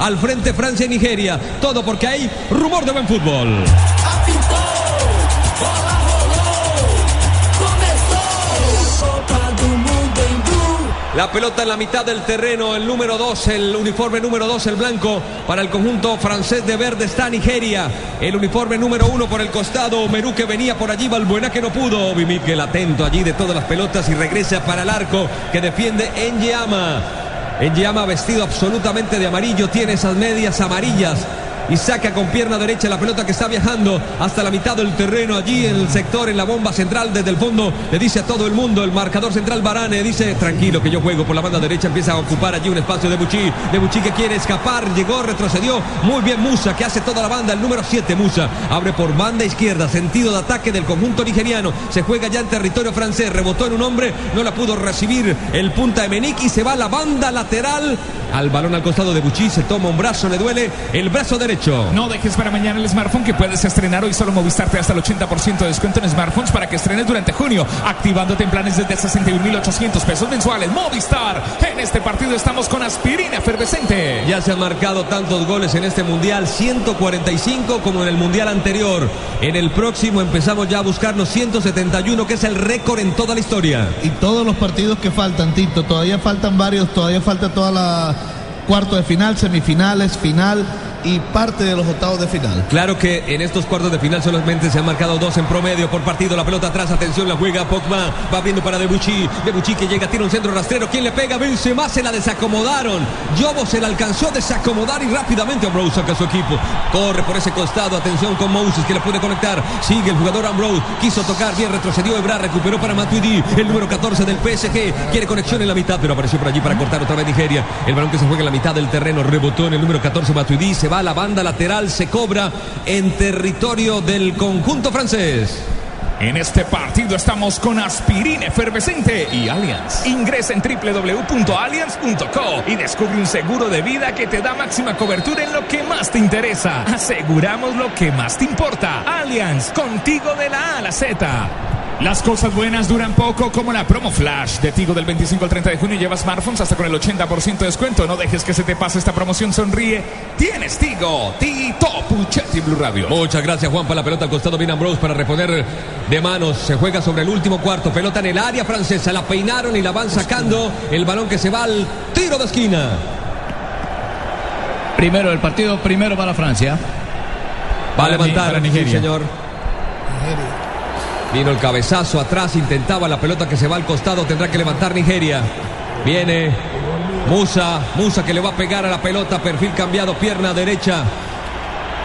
Al frente Francia y Nigeria. Todo porque hay rumor de buen fútbol. La pelota en la mitad del terreno, el número 2, el uniforme número 2, el blanco, para el conjunto francés de verde está Nigeria. El uniforme número 1 por el costado, Merú que venía por allí, Balbuena que no pudo. Miguel atento allí de todas las pelotas y regresa para el arco que defiende Enyama. Enyama vestido absolutamente de amarillo, tiene esas medias amarillas y saca con pierna derecha la pelota que está viajando hasta la mitad del terreno allí en el sector, en la bomba central desde el fondo. Le dice a todo el mundo, el marcador central Barane dice, tranquilo que yo juego por la banda derecha, empieza a ocupar allí un espacio de Buchi. De Buchi que quiere escapar, llegó, retrocedió. Muy bien Musa que hace toda la banda, el número 7 Musa. Abre por banda izquierda, sentido de ataque del conjunto nigeriano. Se juega ya en territorio francés, rebotó en un hombre, no la pudo recibir el punta Emenik y se va a la banda lateral. Al balón al costado de Buchi, se toma un brazo, le duele el brazo derecho. No dejes para mañana el smartphone que puedes estrenar hoy solo Movistar te da hasta el 80% de descuento en smartphones para que estrenes durante junio, activándote en planes desde 61.800 pesos mensuales. Movistar, en este partido estamos con aspirina efervescente. Ya se han marcado tantos goles en este mundial, 145 como en el mundial anterior. En el próximo empezamos ya a buscarnos 171, que es el récord en toda la historia. Y todos los partidos que faltan, Tito, todavía faltan varios, todavía falta toda la cuarto de final, semifinales, final y parte de los octavos de final. Claro que en estos cuartos de final solamente se han marcado dos en promedio por partido. La pelota atrás, atención, la juega Pogba. Va viendo para Debuchy. Debuchy que llega, tiene un centro rastrero. ¿Quién le pega? Benzema se la desacomodaron. Yobo se la alcanzó a desacomodar y rápidamente Ambrose saca su equipo. Corre por ese costado. Atención con Moses que le puede conectar. Sigue el jugador Ambrose. Quiso tocar bien, retrocedió Ebra, recuperó para Matuidi. El número 14 del PSG. Quiere conexión en la mitad, pero apareció por allí para cortar otra vez Nigeria. El balón que se juega en la mitad del terreno rebotó en el número 14 Matuidi. Se va la banda lateral, se cobra en territorio del conjunto francés. En este partido estamos con aspirina efervescente y Allianz. Ingresa en www.allianz.co y descubre un seguro de vida que te da máxima cobertura en lo que más te interesa. Aseguramos lo que más te importa. Allianz, contigo de la A a la Z. Las cosas buenas duran poco, como la promo flash de Tigo del 25 al 30 de junio. Lleva smartphones hasta con el 80% de descuento. No dejes que se te pase esta promoción. Sonríe. Tienes Tigo. Tito Puchetti Blue Radio. Muchas gracias, Juan, para la pelota al costado. Bien Ambrose para reponer de manos. Se juega sobre el último cuarto. Pelota en el área francesa. La peinaron y la van sacando. El balón que se va al tiro de esquina. Primero el partido, primero para Francia. Va a levantar, para Nigeria. sí, señor. Vino el cabezazo atrás, intentaba la pelota que se va al costado, tendrá que levantar Nigeria. Viene Musa, Musa que le va a pegar a la pelota, perfil cambiado, pierna derecha.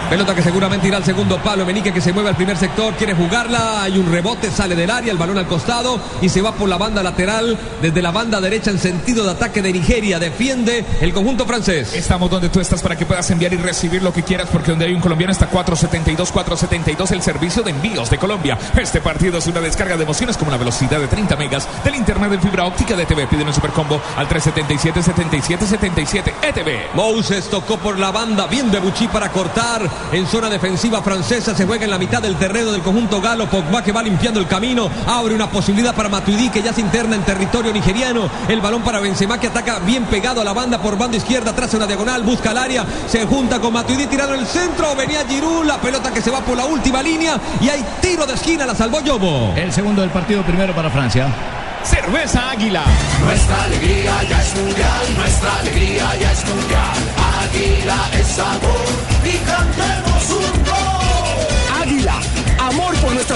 Pelota que seguramente irá al segundo palo. Menique que se mueve al primer sector, quiere jugarla. Hay un rebote, sale del área, el balón al costado y se va por la banda lateral desde la banda derecha en sentido de ataque de Nigeria. Defiende el conjunto francés. Estamos donde tú estás para que puedas enviar y recibir lo que quieras, porque donde hay un colombiano está 472, 472, el servicio de envíos de Colombia. Este partido es una descarga de emociones como la velocidad de 30 megas del internet de fibra óptica de TV. Piden un supercombo al 377 77 77 ETV. Moses tocó por la banda, bien de Buchi para cortar en zona defensiva francesa. Se juega en la mitad del terreno del conjunto galo. Pogba que va limpiando el camino. Abre una posibilidad para Matuidi que ya se interna en territorio nigeriano. El balón para Benzema que ataca bien pegado a la banda por banda izquierda. Traza una diagonal, busca el área. Se junta con Matuidi tirando el centro. Venía Giroud, la pelota que se va por la última línea. Y hay tiro de esquina, la salvó Yobo. El segundo del partido, primero para Francia. Cerveza Águila. Nuestra alegría ya es mundial, nuestra alegría ya es mundial.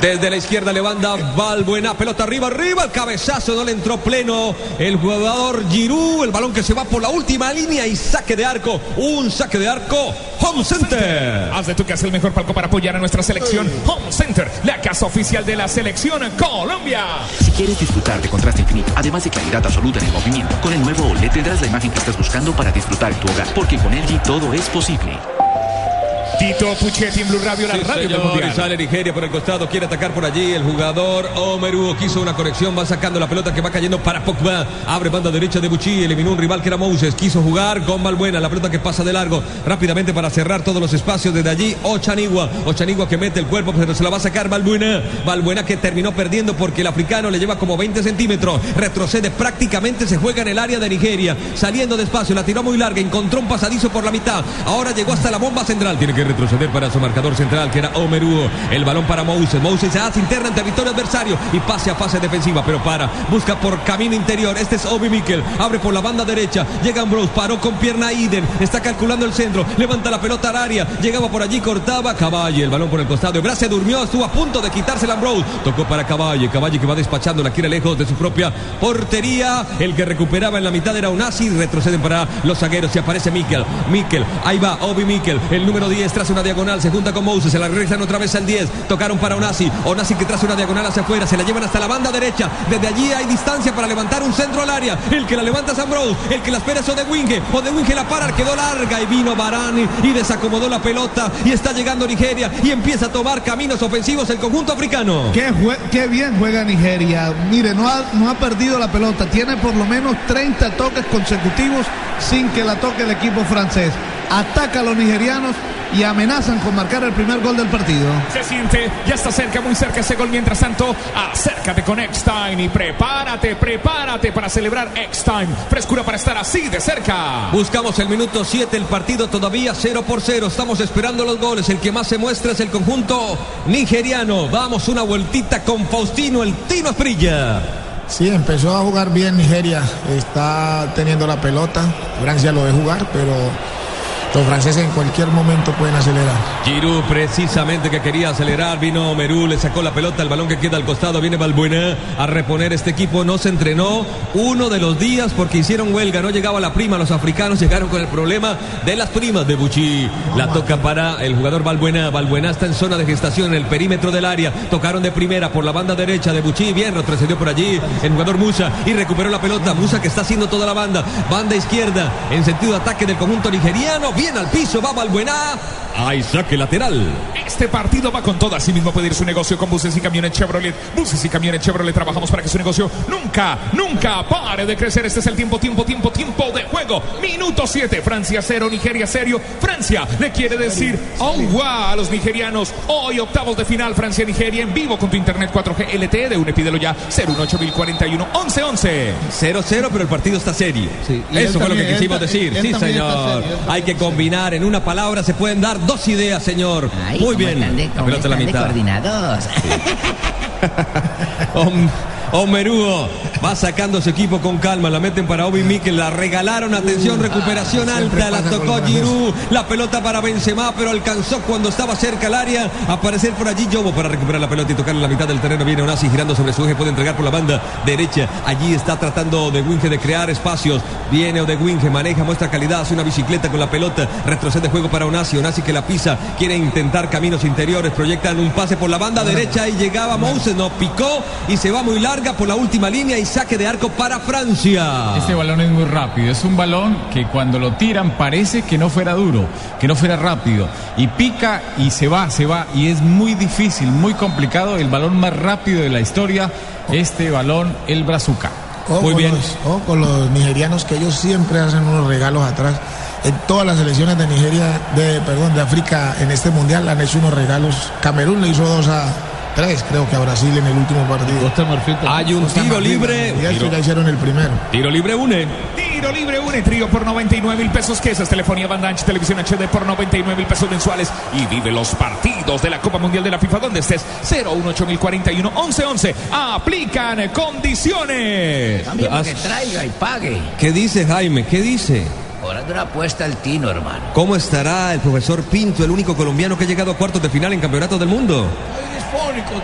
Desde la izquierda le banda Valbuena, pelota arriba, arriba, el cabezazo no le entró pleno el jugador Giroud, el balón que se va por la última línea y saque de arco, un saque de arco, Home Center. Haz de tu casa el mejor palco para apoyar a nuestra selección. Home Center, la casa oficial de la selección Colombia. Si quieres disfrutar de contraste infinito, además de claridad absoluta en el movimiento, con el nuevo OLED tendrás la imagen que estás buscando para disfrutar en tu hogar, porque con LG todo es posible. Tito Puchetti en Blue Radio, la Sí, radio señor, mundial. sale Nigeria por el costado, quiere atacar por allí. El jugador Omeru quiso una conexión, va sacando la pelota que va cayendo para Pogba. Abre banda derecha de Buchi, eliminó un rival que era Moses. Quiso jugar con Valbuena, la pelota que pasa de largo rápidamente para cerrar todos los espacios. Desde allí, Ochanigua. Ochanigua que mete el cuerpo, pero se la va a sacar Valbuena. Valbuena que terminó perdiendo porque el africano le lleva como 20 centímetros. Retrocede prácticamente, se juega en el área de Nigeria. Saliendo despacio, la tiró muy larga, encontró un pasadizo por la mitad. Ahora llegó hasta la bomba central. Tiene que retroceder para su marcador central, que era Omeruo. El balón para Moses. Moses se hace interna en territorio adversario y pase a fase defensiva, pero para. Busca por camino interior. Este es Obi Mikel. Abre por la banda derecha. Llega Ambrose. Paró con pierna Iden. Está calculando el centro. Levanta la pelota al área. Llegaba por allí, cortaba. Caballo. El balón por el costado. Ebra se durmió. Estuvo a punto de quitársela Ambrose. Tocó para Caballo. Caballo que va despachando. La quiere lejos de su propia portería. El que recuperaba en la mitad era Unasi. Retroceden para los zagueros. Y aparece Mikel. Mikel. Ahí va Obi Mikel. El número 10 tras una diagonal. Se junta con Moses. Se la regresan otra vez al 10. Tocaron para Onasi. Onasi que tras una diagonal hacia afuera. Se la llevan hasta la banda derecha. Desde allí hay distancia para levantar un centro al área. El que la levanta es Ambrose. El que la espera es Odewinge. Odewinge la para. Quedó larga. Y vino Barani. Y desacomodó la pelota. Y está llegando Nigeria. Y empieza a tomar caminos ofensivos el conjunto africano. Qué, qué bien juega Nigeria. Mire, no ha, no ha perdido la pelota. Tiene por lo menos 30 toques consecutivos sin que la toque el equipo francés. Ataca a los nigerianos y amenazan con marcar el primer gol del partido. Se siente, ya está cerca, muy cerca ese gol. Mientras tanto, acércate con X-Time y prepárate, prepárate para celebrar X-Time. Frescura para estar así de cerca. Buscamos el minuto 7, el partido todavía 0 por 0. Estamos esperando los goles. El que más se muestra es el conjunto nigeriano. Vamos una vueltita con Faustino, el Tino Esprilla. Sí, empezó a jugar bien Nigeria, está teniendo la pelota, Francia lo de jugar, pero los franceses en cualquier momento pueden acelerar. Giroud precisamente que quería acelerar, vino Merú, le sacó la pelota, el balón que queda al costado, viene Balbuena a reponer este equipo, no se entrenó uno de los días porque hicieron huelga, no llegaba la prima, los africanos llegaron con el problema de las primas de Buchi, la toca para el jugador Balbuena, Balbuena está en zona de gestación en el perímetro del área, tocaron de primera por la banda derecha de Buchi, bien, retrocedió por allí el jugador Musa y recuperó la pelota, Musa que está haciendo toda la banda, banda izquierda en sentido de ataque del conjunto nigeriano, bien al piso, va Balbuena, hay saque lateral. Este partido va con todo. Asimismo puede ir su negocio con buses y camiones Chevrolet. Buses y camiones Chevrolet. Trabajamos para que su negocio nunca, nunca pare de crecer. Este es el tiempo, tiempo, tiempo, tiempo de juego. Minuto 7. Francia 0, Nigeria 0. Francia le quiere decir oh wow a los nigerianos. Hoy octavos de final Francia-Nigeria en vivo con tu internet 4G LTE de UNE. Pídelo ya 018041 1111. 0-0, pero el partido está serio. Eso fue lo que quisimos decir. Sí, señor. serio, Hay que combinar. En una palabra se pueden dar dos ideas, señor. Ay, Muy ¿cómo bien. están de- La pelota mitad. coordinados? Om- Omeruo va sacando su equipo con calma, la meten para Obi Mikel, la regalaron, atención, recuperación siempre alta, la tocó Giroud, la pelota para Benzema, pero alcanzó cuando estaba cerca al área, aparecer por allí Yobo para recuperar la pelota y tocar en la mitad del terreno, viene Onasi girando sobre su eje, puede entregar por la banda derecha, allí está tratando de Winge de crear espacios, viene de Winge, maneja, muestra calidad, hace una bicicleta con la pelota, retrocede juego para Onasi, Onasi que la pisa, quiere intentar caminos interiores, proyectan un pase por la banda derecha y llegaba Moses, no picó y se va muy larga por la última línea y saque de arco para Francia. Este balón es muy rápido, es un balón que cuando lo tiran parece que no fuera duro, que no fuera rápido. Y pica y se va, se va. Y es muy difícil, muy complicado. El balón más rápido de la historia, este balón, el Brazuca. Muy bien. los- con los nigerianos que ellos siempre hacen unos regalos atrás. En todas las selecciones de Nigeria, de perdón, de África en este mundial han hecho unos regalos. Camerún le hizo dos a tres, creo que a Brasil en el último partido. Hay un Costa tiro Marfil, libre. Y Tiro, ya hicieron el primero. tiro libre une. Tiro libre, une trío por 99 mil pesos. Que es telefonía banda ancha, televisión HD por 99 mil pesos mensuales. Y vive los partidos de la Copa Mundial de la FIFA donde estés. 018041 1111. Aplican condiciones. También que traiga y pague. ¿Qué dice Jaime? ¿Qué dice? Horas dando una apuesta al Tino, hermano. ¿Cómo estará el profesor Pinto, el único colombiano que ha llegado a cuartos de final en campeonato del mundo?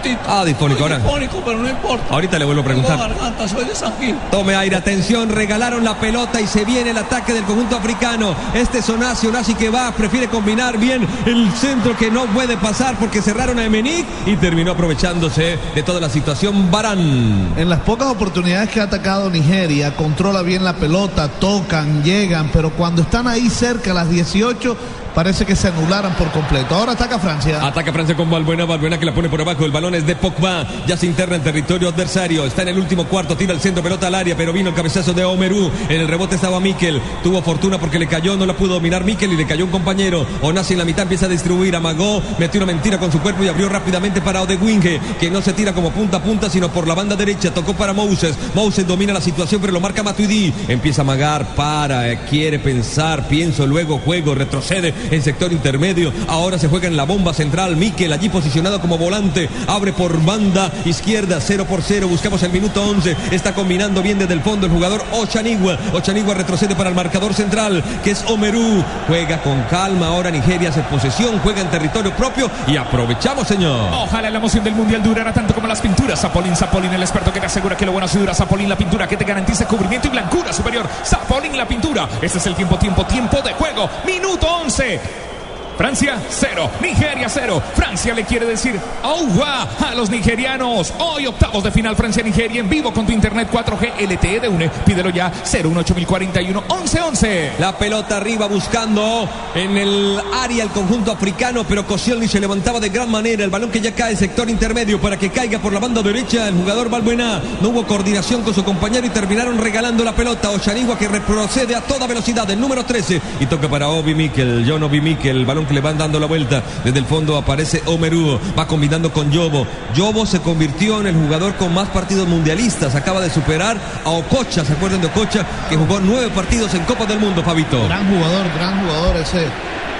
Tito. Ah, disfónico, Soy ahora. disfónico, pero no importa. Ahorita le vuelvo a Tengo preguntar. garganta, soy de San Gil. Tome aire, atención, regalaron la pelota y se viene el ataque del conjunto africano. Este es Onasi, Onasi que va, prefiere combinar bien el centro que no puede pasar porque cerraron a Emenic y terminó aprovechándose de toda la situación Barán. En las pocas oportunidades que ha atacado Nigeria, controla bien la pelota, tocan, llegan, pero cuando están ahí cerca a las 18, parece que se anularan por completo. Ahora ataca Francia. Ataca Francia con Valbuena, Valbuena que la pone por abajo, el balón es de Pogba, ya se interna en territorio adversario, está en el último cuarto, tira el centro, pelota al área, pero vino el cabezazo de Omerú, en el rebote estaba Mikel, tuvo fortuna porque le cayó, no la pudo dominar Mikel y le cayó un compañero, Onasi en la mitad empieza a distribuir, amagó, metió una mentira con su cuerpo y abrió rápidamente para Odewinge, que no se tira como punta a punta, sino por la banda derecha, tocó para Moses, Moses domina la situación, pero lo marca Matuidi, empieza a amagar, para, eh, quiere pensar, pienso, luego juego, retrocede en sector intermedio, ahora se juega en la bomba central, Mikel allí posicionado como volante, abre por banda izquierda, 0 por 0, buscamos el minuto 11, está combinando bien desde el fondo el jugador Ochanigua, Ochanigua retrocede para el marcador central, que es Omerú, juega con calma, ahora Nigeria hace posesión, juega en territorio propio y aprovechamos señor. Ojalá la emoción del mundial durara tanto como las pinturas. Zapolín, Zapolín, el experto que te asegura que lo bueno se dura. Zapolín, la pintura que te garantiza cubrimiento y blancura superior. Zapolín, la pintura. Este es el tiempo, tiempo, tiempo de juego. Minuto 11. Miami. Francia 0, Nigeria 0. Francia le quiere decir ¡Auwa! a los nigerianos. Hoy octavos de final Francia-Nigeria en vivo con tu internet 4G LTE de UNE. Pídelo ya 018041 1111. La pelota arriba buscando en el área el conjunto africano, pero Koscielny se levantaba de gran manera. El balón que ya cae sector intermedio para que caiga por la banda derecha el jugador Balbuena. No hubo coordinación con su compañero y terminaron regalando la pelota. Ochanigua que retrocede a toda velocidad, el número 13 y toca para Obi Mikel. John Obi Mikel, el balón que le van dando la vuelta. Desde el fondo aparece Omeru, va combinando con Yobo. Yobo se convirtió en el jugador con más partidos mundialistas. Acaba de superar a Ococha, ¿se acuerdan de Ococha? Que jugó nueve partidos en Copa del Mundo, Fabito. Gran jugador, gran jugador ese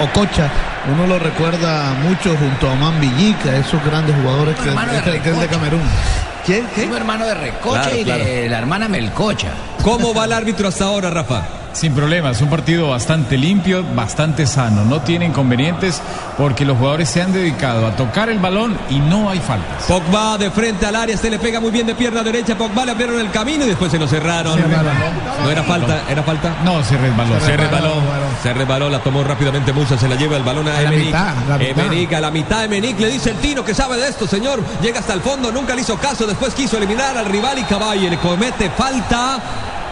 Ococha. Uno lo recuerda mucho junto a Man Villica, esos grandes jugadores que, Hermano de que- que es de Camerún. ¿Quién? Primo hermano de Recocha Claro, y claro. de la hermana Melcocha. ¿Cómo va el árbitro hasta ahora, Rafa? Sin problemas, un partido bastante limpio, bastante sano. No tiene inconvenientes porque los jugadores se han dedicado a tocar el balón y no hay faltas. Pogba de frente al área, se le pega muy bien de pierna derecha. Pogba le abrieron el camino y después se lo cerraron. No era falta, era falta. No, se resbaló. Se resbaló, se resbaló, la tomó rápidamente Musa, se la lleva el balón a, A la Emenick. mitad, la mitad. Emenick, a la mitad Emenick, le dice el Tino que sabe de esto, señor. Llega hasta el fondo, nunca le hizo caso, después quiso eliminar al rival y Caballo le comete falta.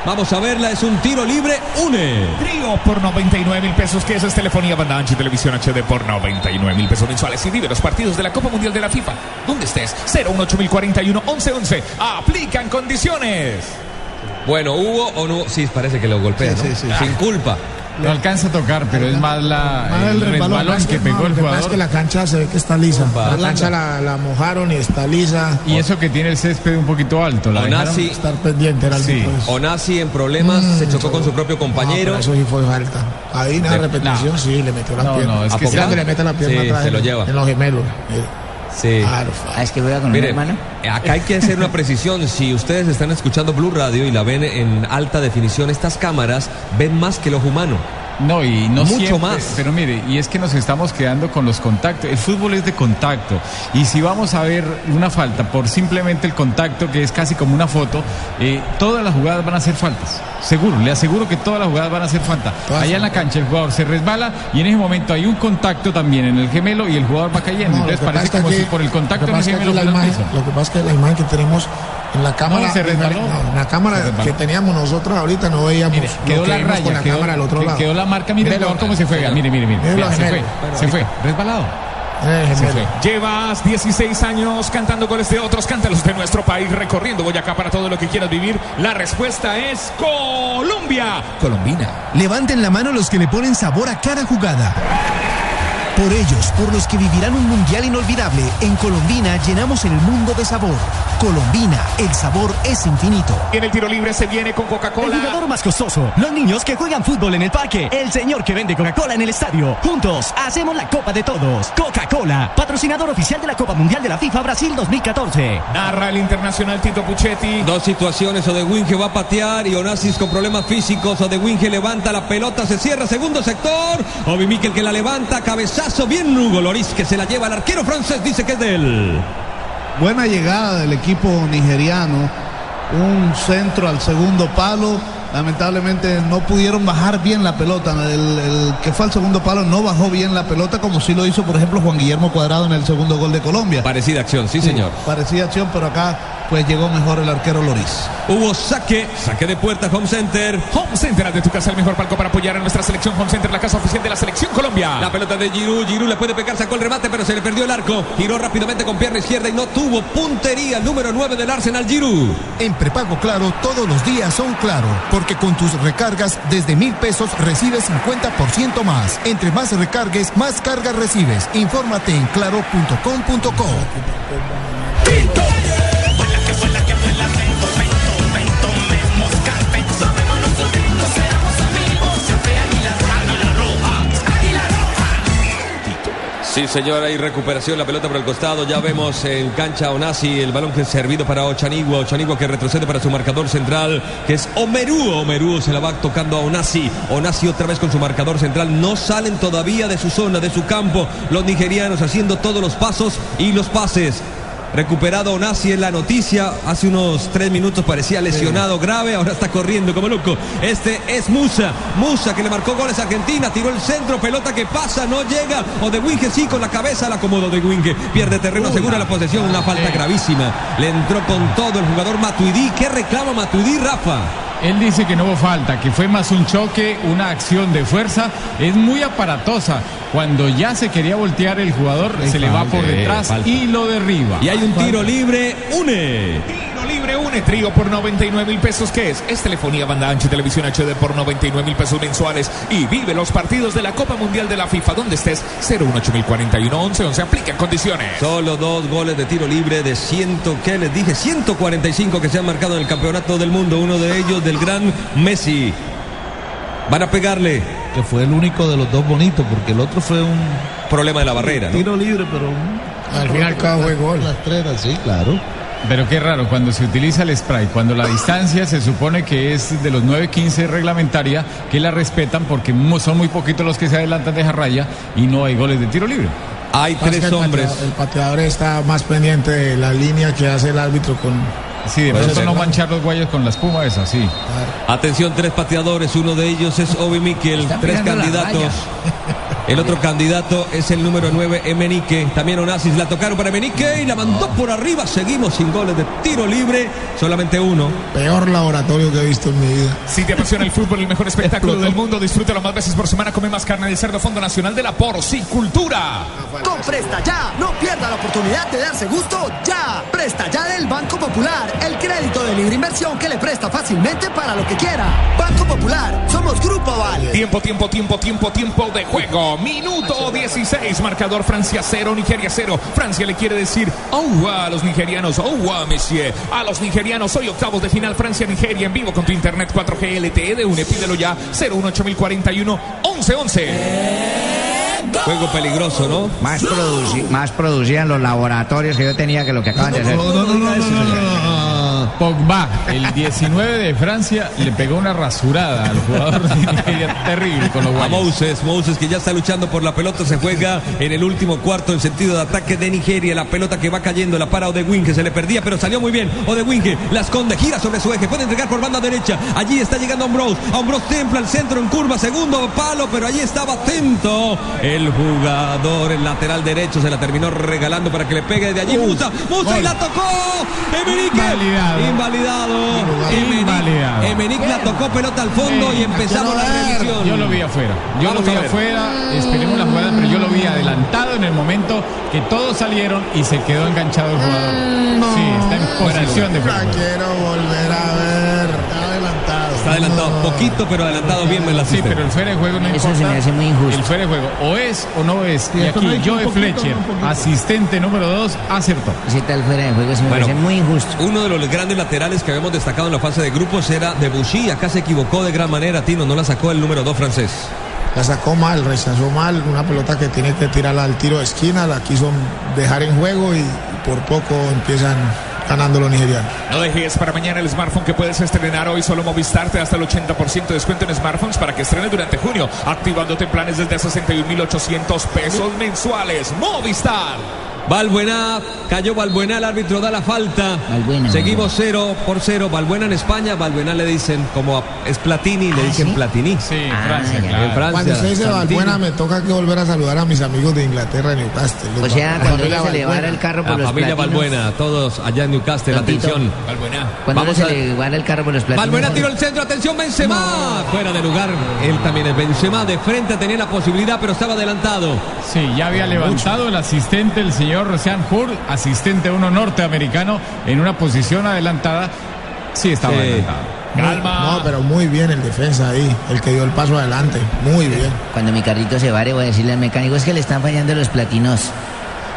Vamos a verla, es un tiro libre, une. Trío por 99 mil pesos, que eso es telefonía, banda ancha y televisión HD por 99 mil pesos mensuales. Y vive los partidos de la Copa Mundial de la FIFA. ¿Dónde estés? 018041 1111. Aplican condiciones. Bueno, hubo o no, sí, parece que lo golpea, Sí, ¿no? sí, sí. Sin culpa. Lo alcanza a tocar, pero es más la, Más el el resbalón, resbalón más que pegó no, el jugador. es que la cancha se ve que está lisa. La cancha la, la mojaron y está lisa. Y eso que tiene el césped un poquito alto. La Onasi, Estar pendiente era el Sí. Onasi en problemas, se chocó con su propio compañero. No, eso sí fue falta. Ahí en la repetición no. sí le metió la No, pierna. no, es que ¿A le mete la pierna Sí, atrás se lo en- lleva. En los gemelos. Sí. Ah, es que juega con un Mire, hermano. Acá hay que hacer una precisión. Si ustedes están escuchando Blue Radio y la ven en alta definición, estas cámaras ven más que el ojo humano. No, y no Mucho siempre, más. Pero mire, y es que nos estamos quedando con los contactos. El fútbol es de contacto. Y si vamos a ver una falta por simplemente el contacto, que es casi como una foto, eh, todas las jugadas van a ser faltas. Seguro, le aseguro que todas las jugadas van a ser falta. Todas Allá en la cancha el jugador se resbala y en ese momento hay un contacto también en el gemelo y el jugador va cayendo. No, Entonces parece como que si por el contacto en el es que gemelo la imagen. Lo que pasa es que la imagen que tenemos en la cámara, se resbaló. no, en la cámara Se que teníamos nosotros ahorita no veíamos Mire, lo quedó que la raya, con la quedó, cámara al otro lado. quedó la marca, mire jugador cómo se fue, mire, mire, mire, se fue, se fue, resbalado. Eh, Se gemelo. fue. Llevas 16 años cantando goles de otros, cántalos de nuestro país, recorriendo Boyacá para todo lo que quieras vivir. La respuesta es Colombia. Colombina. Levanten la mano los que le ponen sabor a cada jugada. Por ellos, por los que vivirán un mundial inolvidable, en Colombina llenamos el mundo de sabor. Colombina, el sabor es infinito. En el tiro libre se viene con El Coca-Cola. jugador más costoso, los niños que juegan fútbol en el parque, el señor que vende Coca-Cola en el estadio. Juntos hacemos la Copa de Todos. Coca-Cola, patrocinador oficial de la Copa Mundial de la FIFA Brasil 2014. Narra el internacional Tito Puchetti. Dos situaciones, Odewinge va a patear y Onassis con problemas físicos. Odewinge levanta la pelota, se cierra, segundo sector. Obi Mikel que la levanta, cabezazo, bien Hugo Loris que se la lleva al arquero francés, dice que es de él. Buena llegada del equipo nigeriano. Un centro al segundo palo. Lamentablemente no pudieron bajar bien la pelota. El, el que fue al segundo palo no bajó bien la pelota como sí lo hizo, por ejemplo, Juan Guillermo Cuadrado en el segundo gol de Colombia. Parecida acción, sí, señor. Parecida acción, pero acá pues llegó mejor el arquero Loris. Hubo saque, saque de puerta, Home Center. Home Center, de tu casa, el mejor palco para apoyar a nuestra selección. Home Center, la casa oficial de la selección Colombia. La pelota de Giroud, Giroud le puede pegar, sacó el remate, pero se le perdió el arco. Giró rápidamente con pierna izquierda y no tuvo puntería. El número 9 del Arsenal, Giroud. En prepago claro, todos los días son claro, porque con tus recargas desde mil pesos recibes 50% más. Entre más recargues, más cargas recibes. Infórmate en claro.com.co. Sí, señora, hay recuperación, la pelota por el costado. Ya vemos en cancha Onasi, el balón que es servido para Ochanigua. Ochanigua que retrocede para su marcador central, que es Omerú. Omerú se la va tocando a Onasi. Onasi otra vez con su marcador central. No salen todavía de su zona, de su campo. Los nigerianos haciendo todos los pasos y los pases. Recuperado Onasi en la noticia. Hace unos tres minutos parecía lesionado grave. Ahora está corriendo como loco. Este es Musa. Musa que le marcó goles a Argentina. Tiró el centro. Pelota que pasa. No llega. O de Winge sí con la cabeza. La acomodo de Winge. Pierde terreno. Asegura la posesión. Una falta gravísima. Le entró con todo el jugador Matuidi. ¿Qué reclama Matuidi, Rafa? Él dice que no hubo falta, que fue más un choque, una acción de fuerza. Es muy aparatosa. Cuando ya se quería voltear el jugador, se le va por falta, detrás y lo derriba. Y hay un tiro libre. Une. Une trío por 99 mil pesos. ¿Qué es? Es telefonía, banda ancha y televisión HD por 99 mil pesos mensuales. Y vive los partidos de la Copa Mundial de la FIFA donde estés. 018 11 11. Aplica en condiciones. Solo dos goles de tiro libre de ciento, ¿qué les dije? 145 que se han marcado en el campeonato del mundo. Uno de ellos del gran Messi. Van a pegarle. Que fue el único de los dos bonitos, porque el otro fue un Problema de la barrera, ¿no? tiro libre, pero Al fin y al cabo fue gol. La estrella, sí, claro. Pero qué raro, cuando se utiliza el spray, cuando la distancia se supone que es de los 9.15 reglamentaria, que la respetan porque son muy poquitos los que se adelantan de esa raya y no hay goles de tiro libre. Hay tres el hombres. pateador- El pateador está más pendiente de la línea que hace el árbitro con. Sí, de pronto no manchar los guayos con la espuma esa, sí. Atención, tres pateadores. Uno de ellos es Obi Mikel. Tres candidatos. El otro candidato es el número 9, Emenique. También Onassis la tocaron para Emenique y la mandó por arriba. Seguimos sin goles de tiro libre. Solamente uno. Peor laboratorio que he visto en mi vida. Si te apasiona el fútbol, el mejor espectáculo del mundo, disfrútalo más veces por semana. Come más carne de cerdo, Fondo Nacional de la Porcicultura. Con Presta Ya, no pierda la oportunidad de darse gusto ya. Presta Ya del Banco Popular, el crédito de libre inversión que le presta fácilmente para lo que quiera. Banco Popular, somos Grupo Aval. Tiempo, tiempo, tiempo, tiempo, tiempo de juego. Minuto 16. Marcador Francia 0, Nigeria 0. Francia le quiere decir oh, a los nigerianos, oh, a monsieur. A los nigerianos, hoy octavos de final Francia-Nigeria en vivo con tu internet 4G LTE de UNE. Pídelo ya 018041 1111. Juego peligroso, ¿no? Más, produci- más producida en los laboratorios que yo tenía que lo que acaban de hacer. Pogba, el 19 de Francia, le pegó una rasurada al jugador de Nigeria terrible con los A guayos. Moses, Moses que ya está luchando por la pelota, se juega en el último cuarto en sentido de ataque de Nigeria. La pelota que va cayendo, la para Odewin que se le perdía, pero salió muy bien. Odewin que la esconde, gira sobre su eje, puede entregar por banda derecha. Allí está llegando Ambrose. Ambrose templa el centro en curva, segundo palo, pero allí estaba atento. El jugador, el lateral derecho, se la terminó regalando para que le pegue de allí. Musa, Musa y la tocó. Emenique. Invalidado. Invalidado. Emenique la tocó pelota al fondo y empezamos la revisión. Yo lo vi afuera. Yo Vamos lo vi afuera. Esperemos la jugada, pero yo lo vi adelantado en el momento que todos salieron y se quedó enganchado el jugador. Sí, está en posición de La juego. quiero volver a ver. Está adelantado. Poquito, pero adelantado bien me la Sí, pero el fuera de juego no Eso importa. se me hace muy injusto. El fuera de juego o es o no es. y aquí no Joe poquito, Fletcher, asistente número 2, acertó. Ese tal fuera de juego se me Bueno. parece muy injusto. Uno de los grandes laterales que habíamos destacado en la fase de grupos era Debussy. Acá se equivocó de gran manera, Tino. No la sacó el número 2 francés. La sacó mal, rechazó mal, una pelota que tiene que tirarla al tiro de esquina, la quiso dejar en juego y por poco empiezan ganando los nigerianos. No dejes para mañana el smartphone que puedes estrenar hoy. Solo Movistar te da hasta el 80% de descuento en smartphones para que estrenes durante junio, activándote en planes desde 61.800 pesos mensuales. Movistar. Balbuena, cayó Balbuena, el árbitro da la falta. Balbuena, Seguimos 0 por 0. Balbuena en España, Balbuena le dicen como a- es Platini, le dicen Platini. Sí, en Ah, Francia, ya. claro. En Francia. Cuando usted dice. Valbuena, me toca que volver a saludar a mis amigos de Inglaterra, Newcastle. O sea, Val- cuando uno se le va Valbuena. el carro por La los familia platinos. Balbuena, todos allá en Newcastle, Don Tito. atención. Balbuena. Cuando Vamos se a- le va el carro por los platinos. Balbuena tiró el centro, atención Benzema, fuera de lugar. Él también es Benzema, de frente tenía la posibilidad, pero estaba adelantado. Sí, ya había levantado el asistente, el señor Sean Hur, asistente uno norteamericano, en una posición adelantada. Sí, estaba Sí. adelantado. Calma. No, pero muy bien el defensa ahí, el que dio el paso adelante. Muy bien. Cuando mi carrito se vare, voy a decirle al mecánico, es que le están fallando los platinos.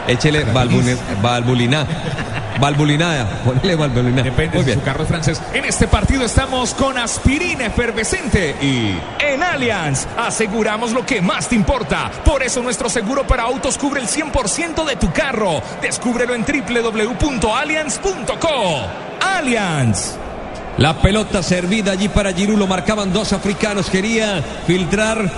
Échele valvulina. Valvulina, ponele valvulina. Depende Muy de bien. su carro francés. En este partido estamos con aspirina efervescente y en Allianz aseguramos lo que más te importa. Por eso nuestro seguro para autos cubre el 100% de tu carro. Descúbrelo en www.allianz.co. Allianz. La pelota servida allí para Giroud, lo marcaban dos africanos, quería filtrar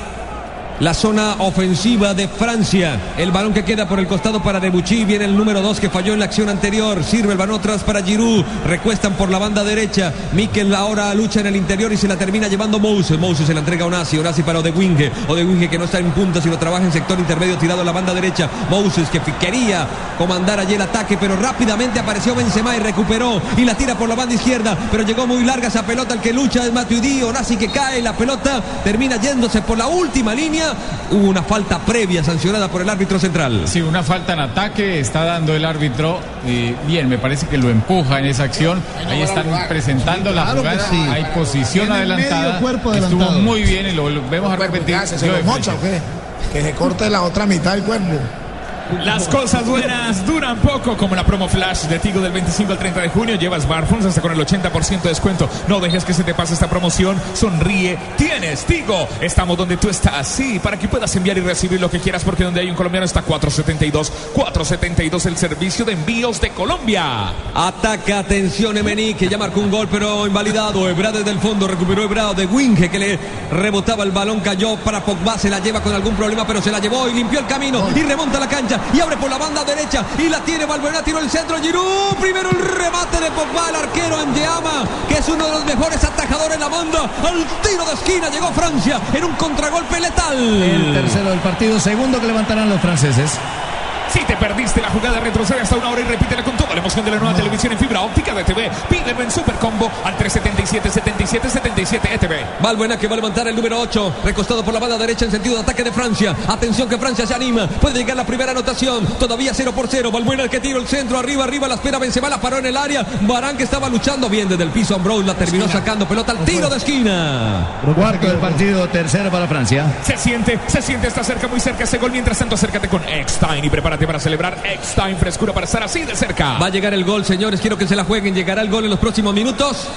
la zona ofensiva de Francia. El balón que queda por el costado para Debuchy, viene el número dos que falló en la acción anterior, sirve el balón atrás para Giroud, recuestan por la banda derecha, Mikel ahora lucha en el interior y se la termina llevando Moses, Moses se la entrega a Onasi, Onasi para Odewinge, Odewinge que no está en punta sino trabaja en sector intermedio tirado a la banda derecha, Moses que quería comandar allí el ataque pero rápidamente apareció Benzema y recuperó y la tira por la banda izquierda, pero llegó muy larga esa pelota, el que lucha es Matuidi, Onasi que cae, la pelota. Termina yéndose por la última línea, hubo una falta previa sancionada por el árbitro central. Sí, una falta en ataque está dando el árbitro. eh, bien, me parece que lo empuja en esa acción. Ahí están presentando la claro que jugada. sí. Hay posición Tiene adelantada. cuerpo Estuvo muy bien y lo volvemos a repetir. ¿Qué hace? ¿Se lo mocha o Fletcher. qué? Que se corte la otra mitad del cuerpo. Las cosas buenas duran poco, como la promo flash de Tigo del 25 al 30 de junio. Lleva smartphones hasta con el 80% de descuento. No dejes que se te pase esta promoción. Sonríe. Tienes Tigo. Estamos donde tú estás. Sí, para que puedas enviar y recibir lo que quieras, porque donde hay un colombiano está 472. 472, el servicio de envíos de Colombia. Ataca, atención, Emení, que ya marcó un gol, pero invalidado. Ebra desde el fondo, recuperó Ebra de Winge, que le rebotaba el balón, cayó para Pogba, se la lleva con algún problema, pero se la llevó y limpió el camino y remonta la cancha y abre por la banda derecha y la tiene Valbuena, tiró el centro, Giroud, primero el remate de Pogba, el arquero en Llama, que es uno de los mejores atajadores en la banda, al tiro de esquina llegó Francia en un contragolpe letal. El tercero del partido, segundo que levantarán los franceses. Si te perdiste la jugada, retrocede hasta una hora y repítela con toda la emoción de la nueva televisión en fibra óptica de TV. Pídelo en Supercombo al 377 77 77 ETV. Valbuena que va a levantar el número 8, recostado por la banda derecha en sentido de ataque de Francia. Atención que Francia se anima, puede llegar la primera anotación, todavía 0 por 0. Valbuena el que tira el centro, arriba, arriba, la espera Benzema, la paró en el área. Barán que estaba luchando bien desde el piso, Ambrose la terminó sacando pelota al tiro de esquina. Cuarto del partido, tercero para Francia. Se siente, se siente, está cerca, muy cerca ese gol. Mientras tanto, acércate con Eckstein y prepárate para celebrar Eckstein frescura para estar así de cerca. Va a llegar el gol, señores, quiero que se la jueguen, llegará el gol en los próximos minutos.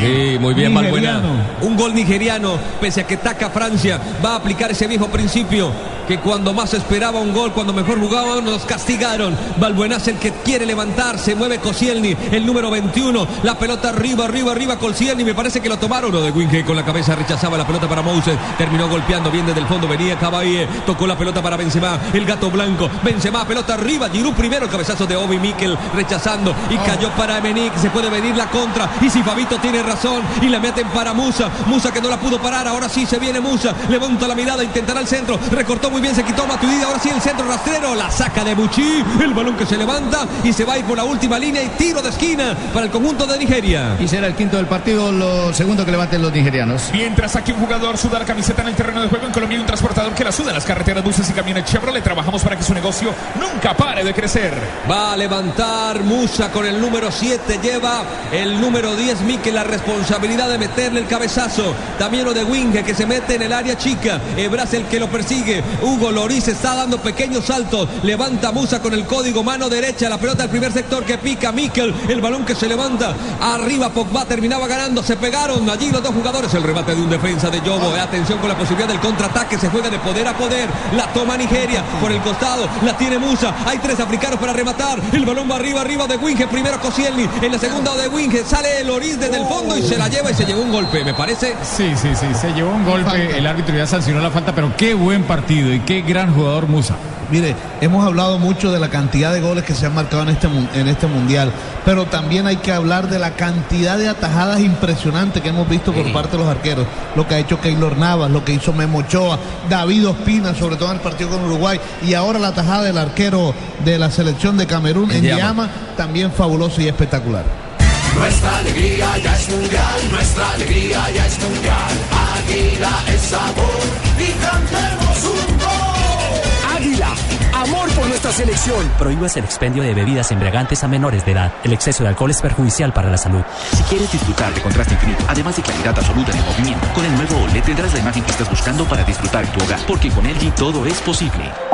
Sí, muy bien. Valbuena. Un gol nigeriano, pese a que taca Francia, va a aplicar ese viejo principio que cuando más esperaba un gol, cuando mejor jugaban, nos castigaron. Valbuena es el que quiere levantarse, mueve Koscielny, el número 21, la pelota arriba, arriba, arriba, Koscielny, me parece que lo tomaron, lo de Winke con la cabeza rechazaba la pelota para Moses, terminó golpeando bien desde el fondo, venía Cabaye, tocó la pelota para Benzema, el gato blanco, Benzema, pelota arriba, Giroud primero, el cabezazo de Obi Mikel rechazando y cayó para Emenick, se puede venir la contra y si Fabito tiene razón y la meten para Musa, Musa que no la pudo parar, ahora sí se viene Musa, levanta la mirada, intentará el centro, recortó muy bien, se quitó Matuidi, ahora sí el centro rastrero, la saca de Buchi, el balón que se levanta y se va a ir por la última línea y tiro de esquina para el conjunto de Nigeria. Y será el quinto del partido, lo segundo que levanten los nigerianos. Mientras aquí un jugador suda la camiseta en el terreno de juego, en Colombia hay un transportador que la suda en las carreteras, buses y camiones Chevrolet. Trabajamos para que su negocio nunca pare de crecer. Va a levantar Musa con el número 7, lleva el número 10, Mikel Ubique la responsabilidad de meterle el cabezazo. También lo de Winge que se mete en el área chica. Ebras el que lo persigue. Hugo Loris está dando pequeños saltos. Levanta Musa con el código mano derecha. La pelota del primer sector que pica Mikel. El balón que se levanta. Arriba Pogba terminaba ganando. Se pegaron allí los dos jugadores. El remate de un defensa de Yobo. Atención con la posibilidad del contraataque. Se juega de poder a poder. La toma Nigeria por el costado. La tiene Musa. Hay tres africanos para rematar. El balón va arriba, arriba de Winge. Primero Koscielny. En la segunda de Winge. Sale Loris desde el fondo y se la lleva y se llevó un golpe. Me parece. Sí, sí, sí. Se llevó un golpe. El árbitro ya sancionó la falta. Pero qué buen partido y qué gran jugador Musa. Mire, hemos hablado mucho de la cantidad de goles que se han marcado en este, en este mundial, pero también hay que hablar de la cantidad de atajadas impresionantes que hemos visto por parte de los arqueros. Lo que ha hecho Keylor Navas, lo que hizo Memo Ochoa, David Ospina, sobre todo en el partido con Uruguay, y ahora la tajada del arquero de la selección de Camerún en Llama. Llama, también fabuloso y espectacular. Nuestra alegría ya es mundial, nuestra alegría ya es mundial. Águila es sabor y cantemos un gol. Águila, amor por nuestra selección. Prohíbas el expendio de bebidas embriagantes a menores de edad. El exceso de alcohol es perjudicial para la salud. Si quieres disfrutar de contraste infinito, además de claridad absoluta en el movimiento, con el nuevo OLED tendrás la imagen que estás buscando para disfrutar en tu hogar, porque con LG todo es posible.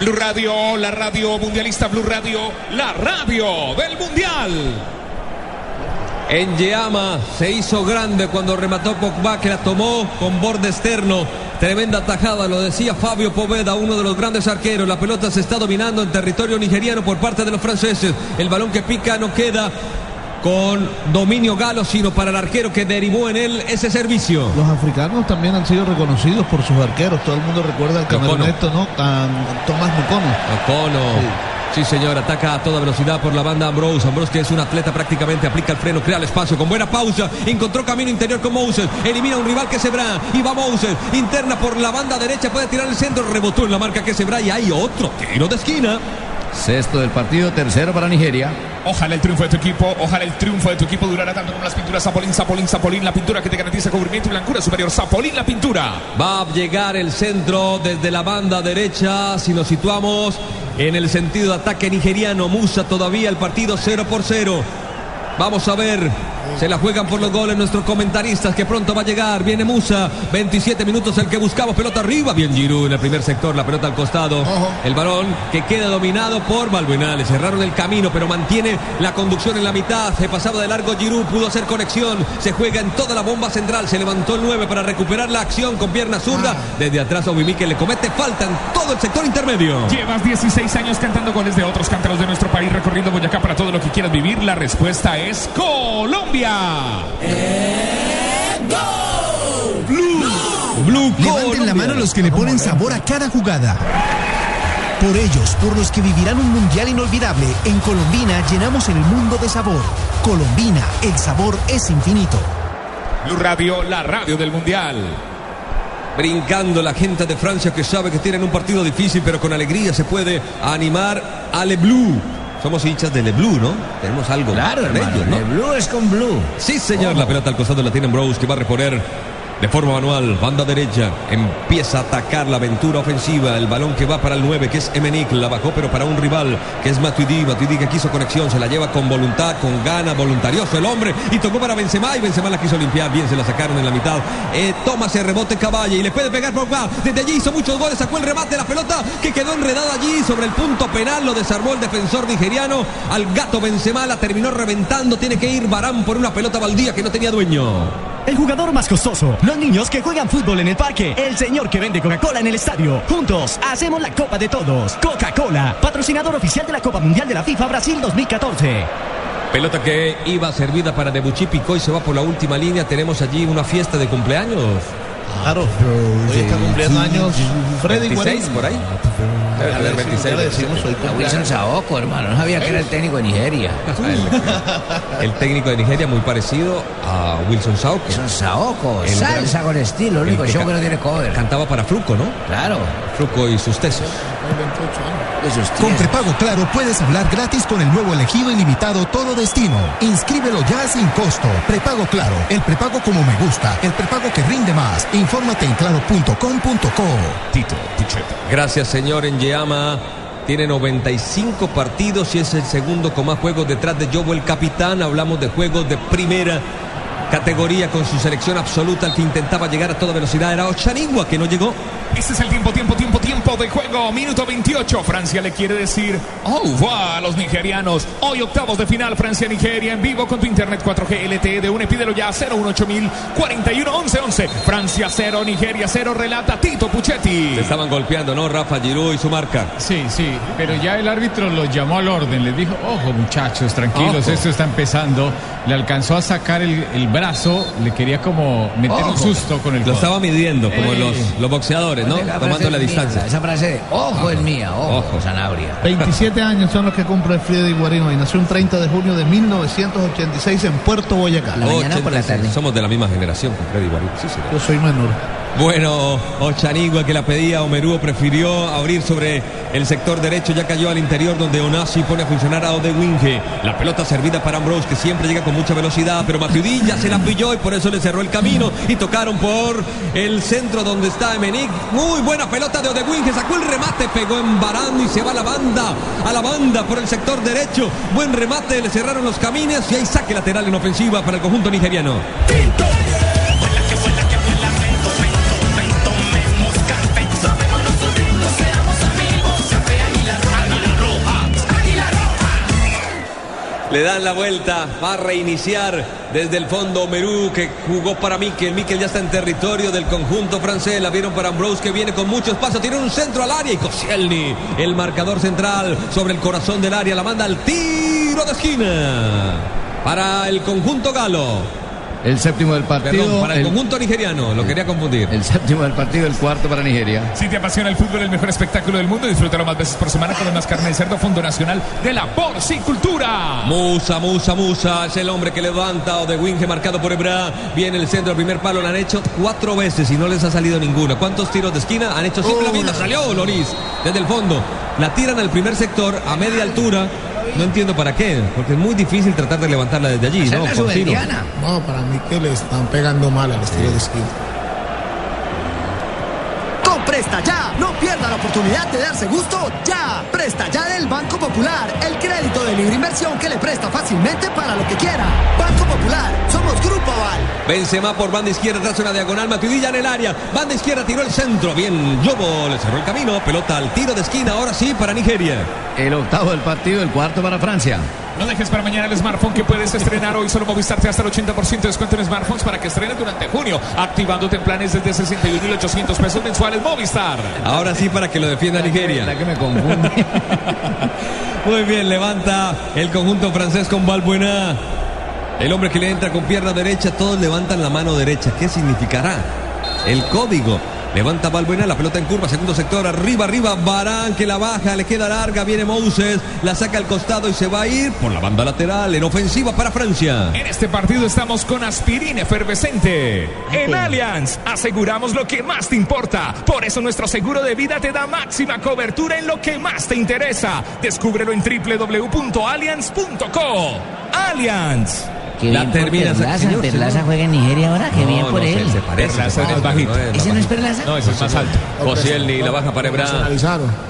Blue Radio, la radio mundialista Blue Radio, la radio del mundial. En Yeama se hizo grande cuando remató Pogba que la tomó con borde externo. Tremenda tajada, lo decía Fabio Poveda, uno de los grandes arqueros. La pelota se está dominando en territorio nigeriano por parte de los franceses. El balón que pica no queda con dominio galo, sino para el arquero que derivó en él ese servicio. Los africanos también han sido reconocidos por sus arqueros. Todo el mundo recuerda al Ocono. cameruneto, ¿no? A Tomás Mucono. Ocono. Sí, señor, ataca a toda velocidad por la banda Ambrose. Ambrose, que es un atleta, prácticamente aplica el freno, crea el espacio con buena pausa. Encontró camino interior con Moses. Elimina a un rival que es Ebra. Y va Moses. Interna por la banda derecha, puede tirar el centro. Rebotó en la marca que Ebra. Y hay otro tiro de esquina. Sexto del partido, tercero para Nigeria. Ojalá el triunfo de tu equipo, ojalá el triunfo de tu equipo durara tanto como las pinturas Zapolín, Zapolín, Zapolín, la pintura que te garantiza cubrimiento y blancura superior. Zapolín, la pintura. Va a llegar el centro desde la banda derecha. Si nos situamos en el sentido de ataque nigeriano, Musa todavía el partido 0 por 0. Vamos a ver. Se la juegan por los goles nuestros comentaristas que pronto va a llegar. Viene Musa. 27 minutos el que buscamos. Pelota arriba. Bien Giroud en el primer sector. La pelota al costado. El balón que queda dominado por Balbuena. Cerraron el camino pero mantiene la conducción en la mitad. Se pasaba de largo Giroud. Pudo hacer conexión. Se juega en toda la bomba central. Se levantó el 9 para recuperar la acción con pierna zurda. Desde atrás Obimique le comete falta en todo el sector intermedio. Llevas 16 años cantando goles de otros cántaros de nuestro país, recorriendo Boyacá para todo lo que quieras vivir. La respuesta es Colombia. Blue Levanten la mano los que le ponen sabor a cada jugada. Por ellos, por los que vivirán un mundial inolvidable, en Colombina llenamos el mundo de sabor. Colombina, el sabor es infinito. Blue Radio, la radio del mundial. Brincando la gente de Francia que sabe que tienen un partido difícil, pero con alegría se puede animar a Le Blue. Somos hinchas de Le Blue, ¿no? Tenemos algo Claro, hermano, ellos, ¿no? Le Blue es con Blue. Sí, señor. La pelota al costado la tiene Bros que va a reponer de forma manual. Banda derecha. Empieza a atacar la aventura ofensiva. El balón que va para el 9, que es Emenik. La bajó, pero para un rival, que es Matuidi. Matuidi que quiso conexión. Se la lleva con voluntad, con gana, voluntarioso el hombre. Y tocó para Benzema. Y Benzema la quiso limpiar. Bien, se la sacaron en la mitad. Eh, toma ese rebote Caballe. Y le puede pegar Pogba. Desde allí hizo muchos goles. Sacó el remate. La pelota que quedó enredada allí sobre el punto penal. Lo desarmó el defensor nigeriano. Al gato Benzema la terminó reventando. Tiene que ir Barán por una pelota baldía que no tenía dueño. El jugador más costoso. Los niños que juegan fútbol en el parque. El señor que vende Coca-Cola en el estadio. Juntos hacemos la Copa de Todos. Coca-Cola, patrocinador oficial de la Copa Mundial de la FIFA Brasil 2014. Pelota que iba servida para Debuchy picó y se va por la última línea. Tenemos allí una fiesta de cumpleaños. Claro. Hoy está cumpliendo años Freddy 26 Guarín. por ahí. Debe tener 26. Ya le decimos hoy A Wilson Saoko, hermano. No sabía que era el técnico de Nigeria. El técnico de Nigeria muy parecido a Wilson Saoko. Wilson Saoko, El salsa gran- con estilo. El único show que no tiene cover. Cantaba para Fruco, ¿no? Claro. Fruco y sus tesos. Con prepago claro puedes hablar gratis con el nuevo elegido ilimitado todo destino. Inscríbelo ya sin costo. Prepago claro, el prepago como me gusta, el prepago que rinde más. Infórmate en claro.com.co. Tito Pucheta. Gracias, señor Enyeama. Tiene 95 partidos y es el segundo con más juegos detrás de Jobo el capitán. Hablamos de juegos de primera categoría con su selección absoluta al que intentaba llegar a toda velocidad. Era Ochanigua que no llegó. Este es el tiempo, tiempo, tiempo, tiempo de juego. Minuto 28. Francia le quiere decir, oh, va a los nigerianos. Hoy octavos de final, Francia-Nigeria en vivo con tu internet 4G LTE de UNE. Pídelo ya 018000 41 11 11. Francia 0, Nigeria 0. Relata Tito Puchetti. Se estaban golpeando, ¿no? Rafa Giroud y su marca. Sí, sí, pero ya el árbitro los llamó al orden, les dijo, ojo muchachos, tranquilos, Ojo. esto está empezando. Le alcanzó a sacar el, el brazo, le quería como meter un susto con el Lo codo. estaba midiendo, como Eh. los, los boxeadores, ¿no? Tomando la distancia. Esa frase de ojo es mía, ojo, Sanabria. 27 años son los que cumple Freddy Guarino y nació un 30 de junio de 1986 en Puerto Boyacá. 86. Somos de la misma generación con Freddy. Sí, señor. Yo soy menor. Bueno, Ochanigua que la pedía, Omerúo prefirió abrir sobre el sector derecho, ya cayó al interior donde Onasi pone a funcionar a Odewinge. La pelota servida para Ambrose que siempre llega con mucha velocidad, pero Matuidi ya se la pilló y por eso le cerró el camino y tocaron por el centro donde está Emenick. Muy buena pelota de Odewinge, sacó el remate, pegó en Barán y se va a la banda, a la banda por el sector derecho. Buen remate, le cerraron los caminos y hay saque lateral en ofensiva para el conjunto nigeriano. Le dan la vuelta, va a reiniciar desde el fondo Merú que jugó para Mikel. Mikel ya está en territorio del conjunto francés. La vieron para Ambrose que viene con mucho espacio. Tiene un centro al área y Koscielny, el marcador central sobre el corazón del área. La manda al tiro de esquina para el conjunto galo. El séptimo del partido. Perdón, para el, conjunto nigeriano. Lo quería confundir. El séptimo del partido, el cuarto para Nigeria. Si te apasiona el fútbol, el mejor espectáculo del mundo, disfrútalo más veces por semana con el más carne de cerdo, Fondo Nacional de la Porcicultura. Musa, Musa, Musa, es el hombre que levanta o de Winge marcado por Ebra. Viene el centro, el primer palo, lo han hecho cuatro veces y no les ha salido ninguno. ¿Cuántos tiros de esquina? Han hecho cinco. La misma salió Loris desde el fondo. La tiran al primer sector a media altura. No entiendo para qué, porque es muy difícil tratar de levantarla desde allí, ¿no? Para mí que le están pegando mal al estilo de esquina. Presta Ya, no pierda la oportunidad de darse gusto ya. Presta Ya del Banco Popular, el crédito de libre inversión que le presta fácilmente para lo que quiera. Banco Popular, somos Grupo Aval. Benzema por banda izquierda, tras una diagonal, Matuidi ya en el área. Banda izquierda tiró el centro. Bien, Yobo le cerró el camino. Pelota al tiro de esquina, ahora sí para Nigeria. El octavo del partido, el cuarto para Francia. No dejes para mañana el smartphone que puedes estrenar hoy. Solo Movistar te hasta el 80% de descuento en smartphones para que estrenes durante junio. Activándote en planes desde 61.800 pesos mensuales Movistar. Ahora sí para que lo defienda Nigeria. La que me confunde. Muy bien, levanta el conjunto francés con Balbuena. El hombre que le entra con pierna derecha, todos levantan la mano derecha. ¿Qué significará? El código. Levanta Balbuena, la pelota en curva, segundo sector, arriba, arriba, Barán que la baja, le queda larga, viene Moses, la saca al costado y se va a ir por la banda lateral, en ofensiva para Francia. En este partido estamos con aspirina efervescente. En Allianz aseguramos lo que más te importa. Por eso nuestro seguro de vida te da máxima cobertura en lo que más te interesa. Descúbrelo en www.allianz.co. Allianz. Qué bien por Perlaza, Perlaza juega en Nigeria ahora, qué bien por él. Perlaza es bajito. ¿Ese no es Perlaza? No, ese es más alto. Koscielny la baja para Ebra.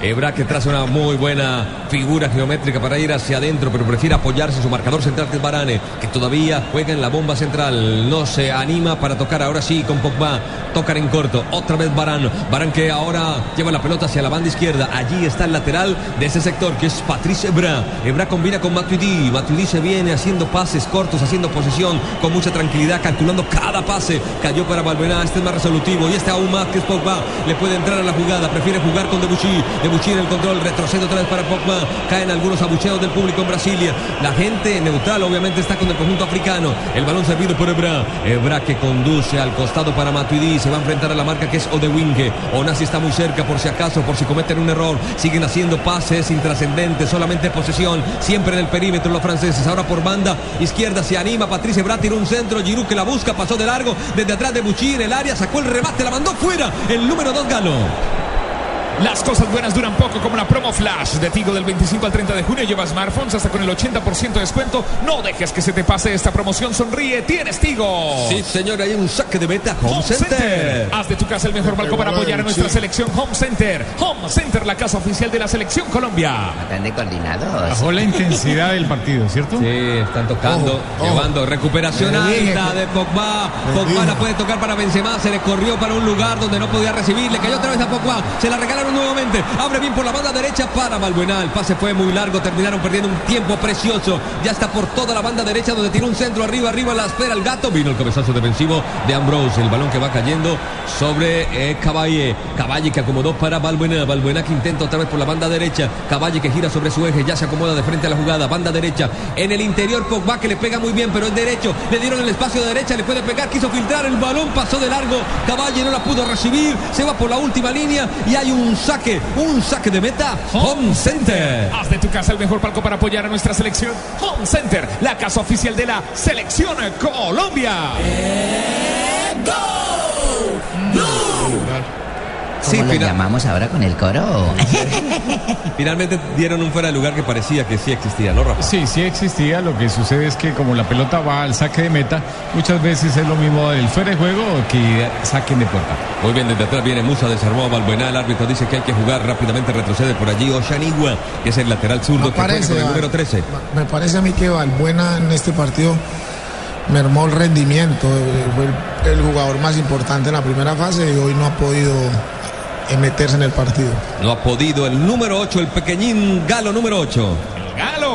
Ebra que traza una muy buena figura geométrica para ir hacia adentro, pero prefiere apoyarse en su marcador central que es Barane, que todavía juega en la bomba central. No se anima para tocar ahora sí con Pogba. Tocan en corto. Otra vez Barán. Barán que ahora lleva la pelota hacia la banda izquierda. Allí está el lateral de ese sector que es Patrice Ebra. Ebra combina con Matuidi. Matuidi se viene haciendo pases cortos, haciendo posesión con mucha tranquilidad, calculando cada pase. Cayó para Balbuena. Este es más resolutivo y este aún más que es Pogba. Le puede entrar a la jugada. Prefiere jugar con Debuchy. Debuchy en el control. Retrocede otra vez para Pogba. Caen algunos abucheos del público en Brasilia. La gente neutral obviamente está con el conjunto africano. El balón servido por Ebra. Ebra que conduce al costado para Matuidi. Se va a enfrentar a la marca que es Odewinge. Onasi está muy cerca por si acaso, por si cometen un error. Siguen haciendo pases intrascendentes. Solamente posesión. Siempre en el perímetro los franceses. Ahora por banda izquierda se anima. Patrice Ebra tiró un centro. Giroud que la busca. Pasó de largo. Desde atrás de Bucci en el área. Sacó el remate. La mandó fuera. El número 2 Galo. Las cosas buenas duran poco, como la promo Flash de Tigo del 25 al 30 de junio. Lleva smartphones hasta con el 80% de descuento. No dejes que se te pase esta promoción. Sonríe, tienes Tigo. Sí, señor, hay un saque de meta Home, Center. Haz de tu casa el mejor balcón para apoyar a nuestra selección Home Center. Home Center, la casa oficial de la selección Colombia. Están de coordinados. Bajó la intensidad del partido, ¿cierto? Sí, están tocando, llevando recuperación alta que- de Pogba. Pogba la puede tocar para Benzema, se le corrió para un lugar donde no podía recibir, le cayó otra vez a Pogba, se la regalaron nuevamente, abre bien por la banda derecha para Balbuena, el pase fue muy largo, terminaron perdiendo un tiempo precioso, ya está por toda la banda derecha donde tiene un centro arriba, arriba la espera el gato, vino el cabezazo defensivo de Ambrose, el balón que va cayendo sobre eh, Caballe, Caballe que acomodó para Balbuena, Balbuena que intenta otra vez por la banda derecha, Caballe que gira sobre su eje, ya se acomoda de frente a la jugada, banda derecha, en el interior Pogba que le pega muy bien, pero es derecho, le dieron el espacio de derecha, le puede pegar, quiso filtrar el balón, pasó de largo, Caballe no la pudo recibir, se va por la última línea y hay un saque, un saque de meta, Home Center. Haz de tu casa el mejor palco para apoyar a nuestra selección. Home Center, la casa oficial de la selección Colombia. ¿Cómo Sí, lo final- llamamos ahora con el coro? Finalmente dieron un fuera de lugar que parecía que sí existía, ¿no, Rafa? Sí, sí existía. Lo que sucede es que como la pelota va al saque de meta, muchas veces es lo mismo el fuera de juego que saquen de puerta. Muy bien, desde atrás viene Musa, desarmó a Balbuena, el árbitro dice que hay que jugar rápidamente, retrocede por allí Oshanigua, que es el lateral zurdo que juega parece, con el número 13. Me parece a mí que Valbuena en este partido mermó el rendimiento. Fue el, el jugador más importante en la primera fase y hoy no ha podido eh, meterse en el partido. No ha podido el número 8, el pequeñín Galo número 8.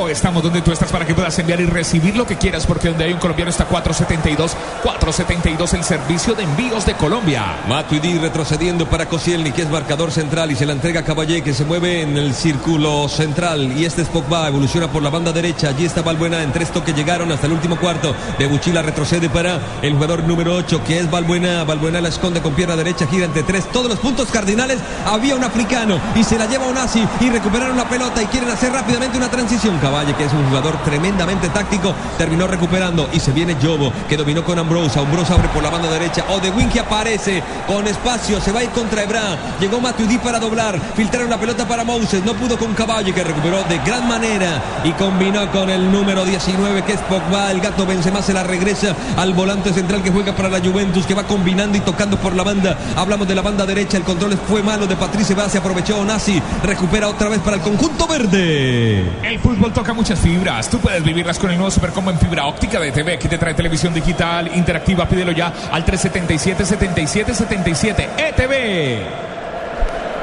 Estamos donde tú estás para que puedas enviar y recibir lo que quieras, porque donde hay un colombiano está 472. 472 el servicio de envíos de Colombia. Matuidi retrocediendo para Koscielny, que es marcador central y se la entrega a Caballé, que se mueve en el círculo central. Y este es Pogba, evoluciona por la banda derecha. Allí está Balbuena en tres toques llegaron hasta el último cuarto. De Buchila retrocede para el jugador número 8, que es Balbuena. Balbuena la esconde con pierna derecha, gira entre tres. Todos los puntos cardinales. Había un africano y se la lleva Onasi y recuperaron la pelota y quieren hacer rápidamente una transición. Caballe, que es un jugador tremendamente táctico, terminó recuperando y se viene Jobo, que dominó con Ambrose. Ambrose abre por la banda derecha. Odewin que aparece con espacio, se va a ir contra Ebra. Llegó Matuidi para doblar, filtraron la pelota para Moses, no pudo con Caballe, que recuperó de gran manera y combinó con el número 19, que es Pogba. El gato Benzema se la regresa al volante central que juega para la Juventus, que va combinando y tocando por la banda. Hablamos de la banda derecha, el control fue malo de Patrice Vaz, aprovechó Onasi, recupera otra vez para el conjunto verde. El fútbol toca muchas fibras. Tú puedes vivirlas con el nuevo Supercombo en fibra óptica de TV que te trae televisión digital interactiva. Pídelo ya al 377-7777 ETV.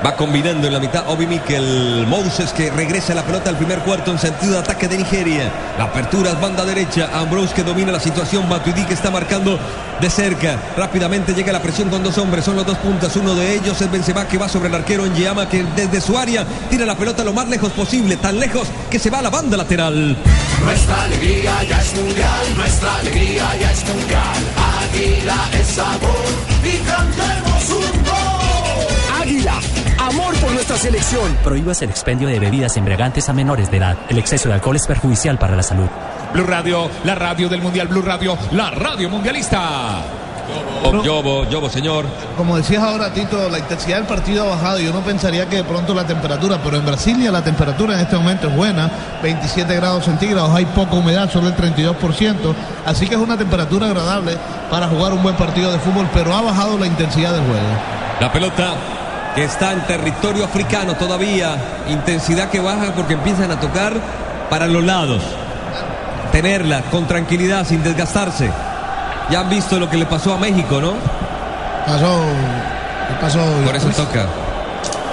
Va combinando en la mitad Obi Mikel Moses que regresa la pelota al primer cuarto en sentido de ataque de Nigeria. La apertura es banda derecha. Ambrose que domina la situación. Matuidi que está marcando de cerca. Rápidamente llega la presión con dos hombres. Son los dos puntas. Uno de ellos es Benzema que va sobre el arquero en Yama que desde su área tira la pelota lo más lejos posible. Tan lejos que se va a la banda lateral. Nuestra alegría ya es mundial, nuestra alegría ya es mundial. Águila es sabor y cantemos un gol. Águila, amor por nuestra selección. Prohíbas el expendio de bebidas embriagantes a menores de edad. El exceso de alcohol es perjudicial para la salud. Blue Radio, la radio del Mundial Blue Radio, la radio mundialista. Oh, Yobo, Yobo, señor. Como decías ahora, Tito, la intensidad del partido ha bajado. Yo no pensaría que de pronto la temperatura, pero en Brasilia la temperatura en este momento es buena, 27 grados centígrados, hay poca humedad, solo el 32%, así que es una temperatura agradable para jugar un buen partido de fútbol, pero ha bajado la intensidad del juego. La pelota que está en territorio africano todavía. Intensidad que baja porque empiezan a tocar para los lados. Tenerla con tranquilidad, sin desgastarse. Ya han visto lo que le pasó a México, ¿no? Pasó. ¿Qué pasó? Por eso toca.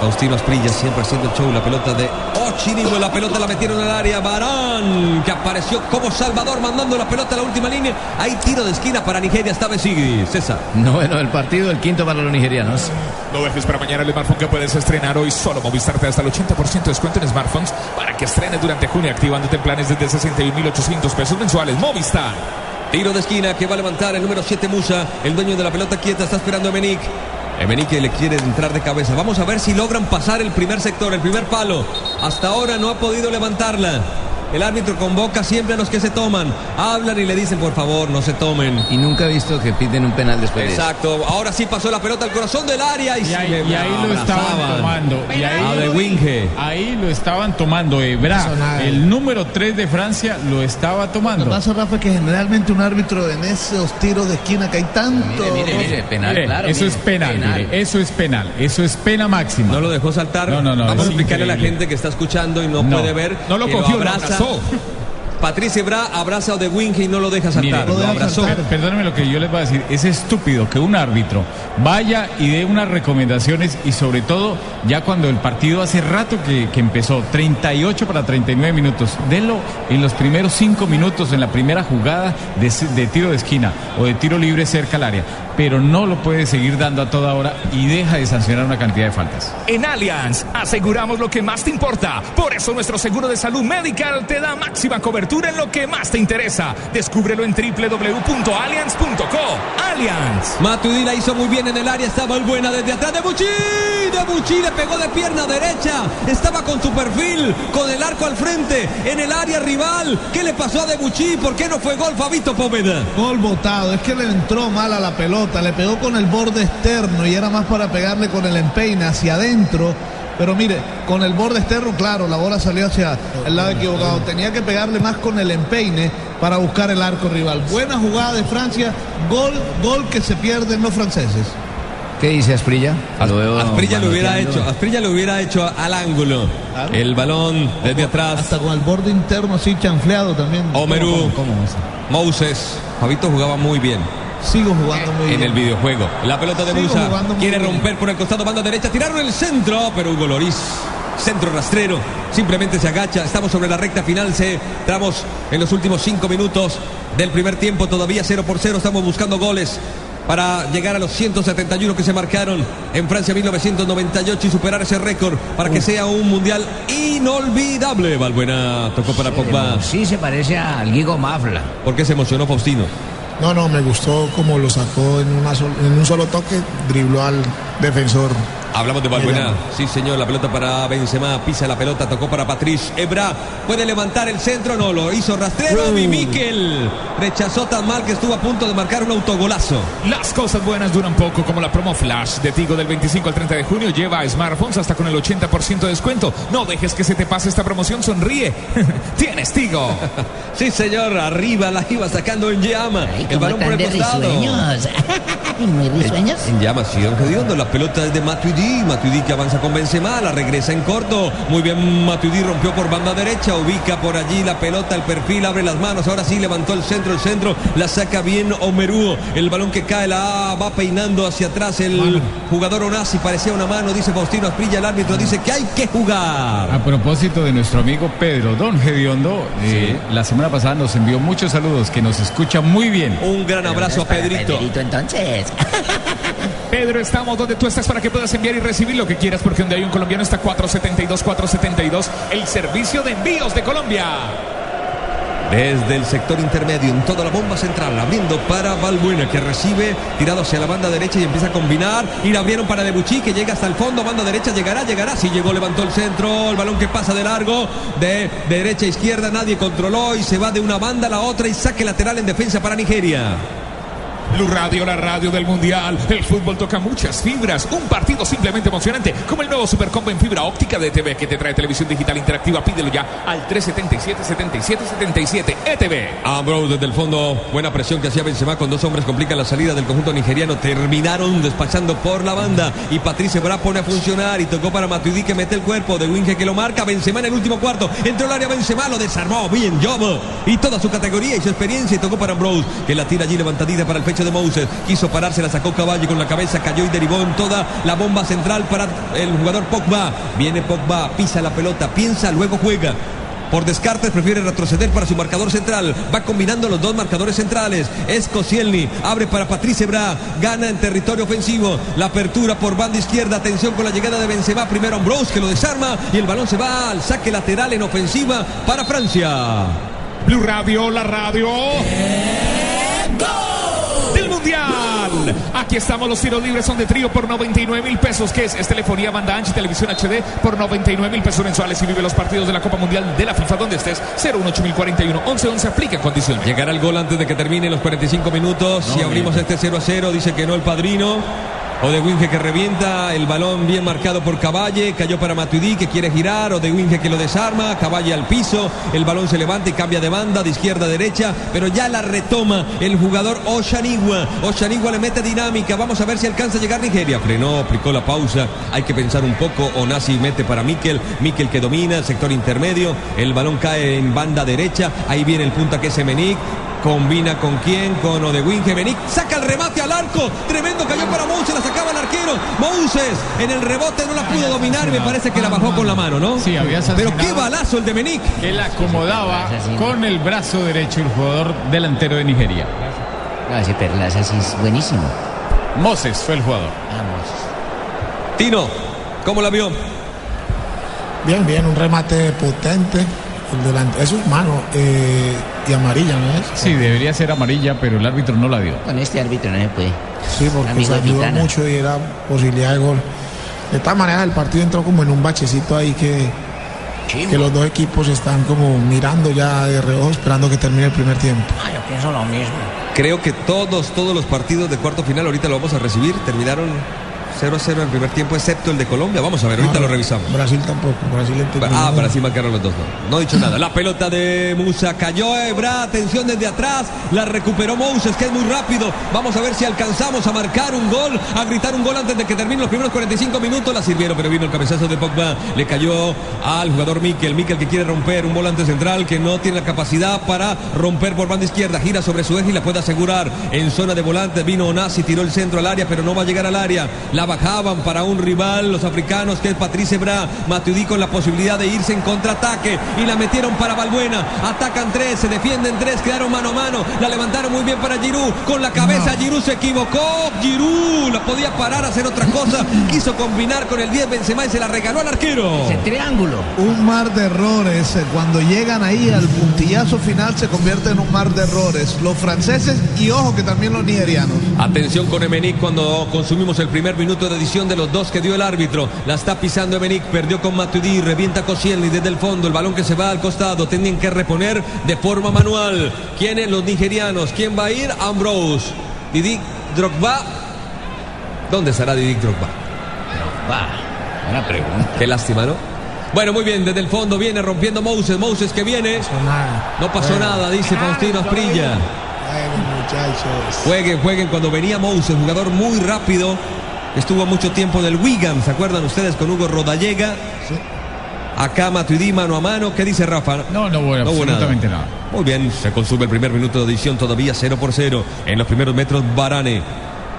Faustino Asprilla siempre haciendo el show. La pelota de Ochinigo. La pelota la metieron al área. Barán, que apareció como Salvador mandando la pelota a la última línea. Hay tiro de esquina para Nigeria. Esta vez sigue César. Noveno del partido, el quinto para los nigerianos. No dejes para mañana el smartphone que puedes estrenar hoy. Solo Movistar te da hasta el 80% de descuento en smartphones para que estrenes durante junio activándote en planes desde 61.800 pesos mensuales. Movistar. Tiro de esquina que va a levantar el número 7 Musa. El dueño de la pelota quieta está esperando a Emenick. Emenick le quiere entrar de cabeza. Vamos a ver si logran pasar el primer sector, el primer palo. Hasta ahora no ha podido levantarla. El árbitro convoca siempre a los que se toman. Hablan y le dicen, por favor, no se tomen. Y nunca he visto que piten un penal después de eso. Exacto. Ahora sí pasó la pelota al corazón del área y, Y ahí, y ahí lo estaban abrazaban. tomando. Y ahí, A de Winge. ahí lo estaban tomando. Ebra, el número 3 de Francia, lo estaba Lo tomando. que pasa, Rafa, es que generalmente un árbitro en esos tiros de esquina que hay tanto. Mire, mire, mire, penal, Mire, claro. eso mire, es penal, mire, eso es penal, eso es pena máxima. No lo dejó saltar. No, no, no, Vamos a explicarle a la gente que está escuchando y no, No, puede ver. no lo cogió, lo abrazó. Patricia Bra abraza a De Winge y no lo deja saltar. Mire, lo abrazó. perdóneme lo que yo les voy a decir. Es estúpido que un árbitro vaya y dé unas recomendaciones y sobre todo ya cuando el partido hace rato que, que empezó, 38 para 39 minutos, délo en los primeros 5 minutos en la primera jugada de tiro de esquina o de tiro libre cerca al área, pero no lo puede seguir dando a toda hora y deja de sancionar una cantidad de faltas. En Allianz aseguramos lo que más te importa. Por eso nuestro seguro de salud medical te da máxima cobertura en lo que más te interesa. Descúbrelo en www.allianz.co. Allianz. Matuidi la hizo muy bien en el área, estaba el buena desde atrás de Buchi, de Buchi le pegó de pierna derecha, estaba con su perfil, con el arco al frente, en el área rival. ¿Qué le pasó a De Buchi? ¿Por qué no fue gol Fabito Pómeda? Gol botado, es que le entró mal a la pelota, le pegó con el borde externo y era más para pegarle con el empeine hacia adentro. Pero mire, con el borde externo, claro, la bola salió hacia el lado equivocado. Tenía que pegarle más con el empeine para buscar el arco rival. Buena jugada de Francia, gol, gol que se pierden los franceses. ¿Qué dice Asprilla? Asprilla lo hubiera hecho, Asprilla lo hubiera hecho al ángulo. Claro. El balón desde atrás. Hasta con el borde interno así chanfleado también. Omeru, ¿Cómo, cómo es? Moses. Fabito jugaba muy bien. Sigo jugando muy en bien. el videojuego. La pelota de Sigo Musa quiere bien. romper por el costado, banda derecha, tiraron el centro, pero Hugo Loris, centro rastrero, simplemente se agacha. Estamos sobre la recta final, se estamos en los últimos cinco minutos del primer tiempo, todavía 0 por 0, estamos buscando goles. Para llegar a los 171 que se marcaron en Francia 1998 y superar ese récord para que sea un mundial inolvidable. Valbuena tocó para Pogba. Sí, se parece al Guigo Mafla. ¿Por qué se emocionó Faustino? No, no, me gustó como lo sacó en, en un solo toque, dribló al defensor. Hablamos de Balbuena. Sí, señor. La pelota para Benzema. Pisa la pelota. Tocó para Patrice Ebra. Puede levantar el centro. No, lo hizo rastrero. Y Miquel rechazó tan mal que estuvo a punto de marcar un autogolazo. Las cosas buenas duran poco, como la promo Flash de Tigo del 25 al 30 de junio. Lleva a smartphones hasta con el 80% de descuento. No dejes que se te pase esta promoción, sonríe. Tienes Tigo. Sí, señor. Arriba la iba sacando en llama. Ay, El ¿cómo balón por el costado. risueños? ¿Muy risueños? En llama, sí, Gediondo. La pelota es de Matuidi. Matuidi que avanza con Benzema. La regresa en corto. Muy bien, Matuidi rompió por banda derecha. Ubica por allí la pelota, el perfil, abre las manos. Ahora sí levantó el centro, el centro. La saca bien Omerú. El balón que cae la va peinando hacia atrás. El jugador Onasi parecía una mano. Dice Faustino Asprilla. El árbitro dice que hay que jugar. A propósito de nuestro amigo Pedro Don Gediondo, eh, la semana pasada nos envió muchos saludos, que nos escucha muy bien. Un gran abrazo a Pedrito. entonces. Pedro, estamos donde tú estás para que puedas enviar y recibir lo que quieras, porque donde hay un colombiano está 472, 472, el servicio de envíos de Colombia. Desde el sector intermedio, en toda la bomba central, abriendo para Valbuena, que recibe, tirado hacia la banda derecha y empieza a combinar. Y la abrieron para Debuchy, que llega hasta el fondo, banda derecha, llegará, llegará. Sí llegó, levantó el centro, el balón que pasa de largo, de derecha a izquierda, nadie controló y se va de una banda a la otra y saque lateral en defensa para Nigeria. Blue Radio, la radio del Mundial. El fútbol toca muchas fibras. Un partido simplemente emocionante, como el nuevo Supercombo en fibra óptica de TV que te trae televisión digital interactiva. Pídelo ya al 377-7777 ETV. Ambrose desde el fondo, buena presión que hacía Benzema con dos hombres complican la salida del conjunto nigeriano. Terminaron despachando por la banda y Patrice Bra pone a funcionar y tocó para Matuidi que mete el cuerpo de Winge que lo marca. Benzema en el último cuarto, entró al área Benzema, lo desarmó bien Job y toda su categoría y su experiencia y tocó para Ambrose que la tira allí levantadita para el pecho de Moses. Quiso pararse, la sacó Caballo con la cabeza, cayó y derivó en toda la bomba central para el jugador Pogba. Viene Pogba, pisa la pelota, piensa, luego juega. Por descartes prefiere retroceder para su marcador central. Va combinando los dos marcadores centrales. Es Koscielny. Abre para Patrice Bra. Gana en territorio ofensivo. La apertura por banda izquierda. Atención con la llegada de Benzema. Primero Ambrose que lo desarma. Y el balón se va al saque lateral en ofensiva para Francia. Blue Radio, la radio del Mundial. Aquí estamos, los tiros libres son de trío por 99 mil pesos, que es, es telefonía, banda ancha y televisión HD por 99 mil pesos mensuales y vive los partidos de la Copa Mundial de la FIFA donde estés. 018041 1111 aplica condiciones. Llegará el gol antes de que terminen los 45 minutos. No, si abrimos bien. este 0 a 0, dice que no el padrino. O de Winge que revienta, el balón bien marcado por Caballe, cayó para Matuidi que quiere girar, o de Winge que lo desarma, Caballe al piso, el balón se levanta y cambia de banda, de izquierda a derecha, pero ya la retoma el jugador Oshanigua. Oshanigua le mete dinámica, vamos a ver si alcanza a llegar Nigeria. Frenó, aplicó la pausa, hay que pensar un poco, Onasi mete para Mikel, Mikel que domina sector intermedio, el balón cae en banda derecha, ahí viene el punta que es Emenic, Combina con quién, con Odewinge. Benic saca el remate al arco. Tremendo cayó para Moses, la sacaba el arquero. Moses en el rebote no la pudo dominar me parece que la bajó con la mano, ¿no? Sí, había Pero qué balazo el de Benic. Él acomodaba con el brazo derecho el jugador delantero de Nigeria. No, ese Perlaza sí es buenísimo. Moses fue el jugador. Tino, ¿cómo la vio? Bien, bien, un remate potente. El delante, eso es mano eh, y amarilla, ¿no es? Sí, debería ser amarilla, pero el árbitro no la dio. Con este árbitro no se puede. Sí, porque se ayudó Pitana. mucho y era posibilidad de gol. De todas maneras, el partido entró como en un bachecito ahí que, que los dos equipos están como mirando ya de reojo, esperando que termine el primer tiempo. Ah, yo pienso lo mismo. Creo que todos, todos los partidos de cuarto final ahorita lo vamos a recibir. Terminaron 0 a 0 en el primer tiempo, excepto el de Colombia. Vamos a ver, ahorita No, lo revisamos. Brasil tampoco. Brasil. Ah, Brasil marcaron los dos. No, no he dicho nada. La pelota de Musa cayó Ebra. Atención desde atrás. La recuperó Moses, que es muy rápido. Vamos a ver si alcanzamos a marcar un gol, a gritar un gol antes de que terminen los primeros 45 minutos. La sirvieron, pero vino el cabezazo de Pogba. Le cayó al jugador Mikel. Mikel que quiere romper un volante central que no tiene la capacidad para romper por banda izquierda. Gira sobre su eje y la puede asegurar. En zona de volante vino Onasi, tiró el centro al área, pero no va a llegar al área. La bajaban para un rival, los africanos, que es Patrice Bra. Matuidi con la posibilidad de irse en contraataque y la metieron para Balbuena. Atacan tres, se defienden tres, quedaron mano a mano. La levantaron muy bien para Giroud. Con la cabeza Giroud se equivocó. Giroud la podía parar, hacer otra cosa. Quiso combinar con el 10 Benzema y se la regaló al arquero. triángulo. Un mar de errores. eh, Cuando llegan ahí al puntillazo final se convierte en un mar de errores. Los franceses y ojo que también los nigerianos. Atención con Emenic cuando consumimos el primer minuto de edición de los dos que dio el árbitro. La está pisando Emenic, perdió con Matuidi, revienta Koscielny desde el fondo. El balón que se va al costado, tienen que reponer de forma manual. ¿Quiénes? Los nigerianos. ¿Quién va a ir? Ambrose. Didic Drogba. ¿Dónde estará Didic Drogba? Va, buena pregunta. Qué lástima, ¿no? Bueno, muy bien, desde el fondo viene rompiendo Moses. Moses que viene. No pasó Bueno. nada, dice Faustino Asprilla. Jueguen, jueguen cuando venía Moses, jugador muy rápido. Estuvo mucho tiempo en el Wigan, ¿se acuerdan ustedes con Hugo Rodallega? Acá Matuidi mano a mano. ¿Qué dice Rafa? No, no hubo absolutamente nada. Muy bien, se consume el primer minuto de edición todavía 0 por 0. En los primeros metros, Barane.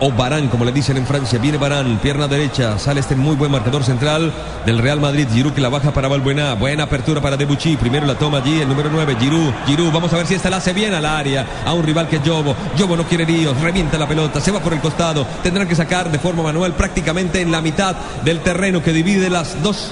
O Barán, como le dicen en Francia. Viene Barán, pierna derecha. Sale este muy buen marcador central del Real Madrid. Giroud que la baja para Balbuena. Buena apertura para Debuchy. Primero la toma allí el número 9. Giroud. Giroud, vamos a ver si esta la hace bien al área. A un rival que es Yobo. Yobo no quiere líos. Revienta la pelota. Se va por el costado. Tendrán que sacar de forma manual prácticamente en la mitad del terreno que divide las dos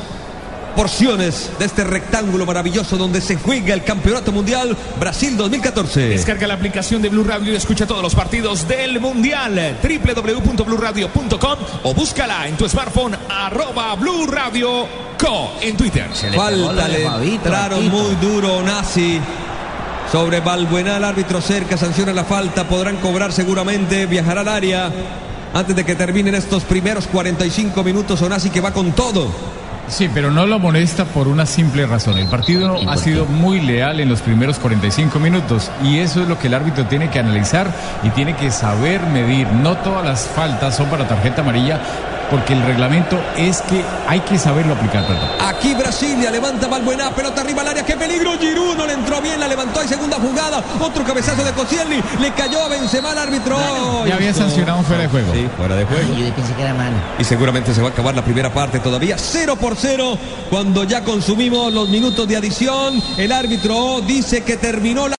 porciones de este rectángulo maravilloso donde se juega el Campeonato Mundial Brasil 2014. Descarga la aplicación de Blue Radio y escucha todos los partidos del Mundial. www.bluradio.com o búscala en tu smartphone arroba Blue Radio Co en Twitter. Falta, le entraron muy duro Nazi. Sobre Balbuena, el árbitro cerca, sanciona la falta, podrán cobrar seguramente, viajará al área. Antes de que terminen estos primeros 45 minutos, Onasi que va con todo. Sí, pero no lo molesta por una simple razón. El partido ha sido muy leal en los primeros 45 minutos y eso es lo que el árbitro tiene que analizar y tiene que saber medir. No todas las faltas son para tarjeta amarilla porque el reglamento es que hay que saberlo aplicar. Perdón. Aquí Brasilia levanta Balbuena, pelota arriba al área, qué peligro, Giroud no le entró bien, la levantó, hay segunda jugada, otro cabezazo de Koscielny, le cayó a Benzema al árbitro. Ya había sancionado fuera de juego. Sí, fuera de juego. Yo pensé que era mano. Y seguramente se va a acabar la primera parte todavía 0 por 0 cuando ya consumimos los minutos de adición. El árbitro dice que terminó la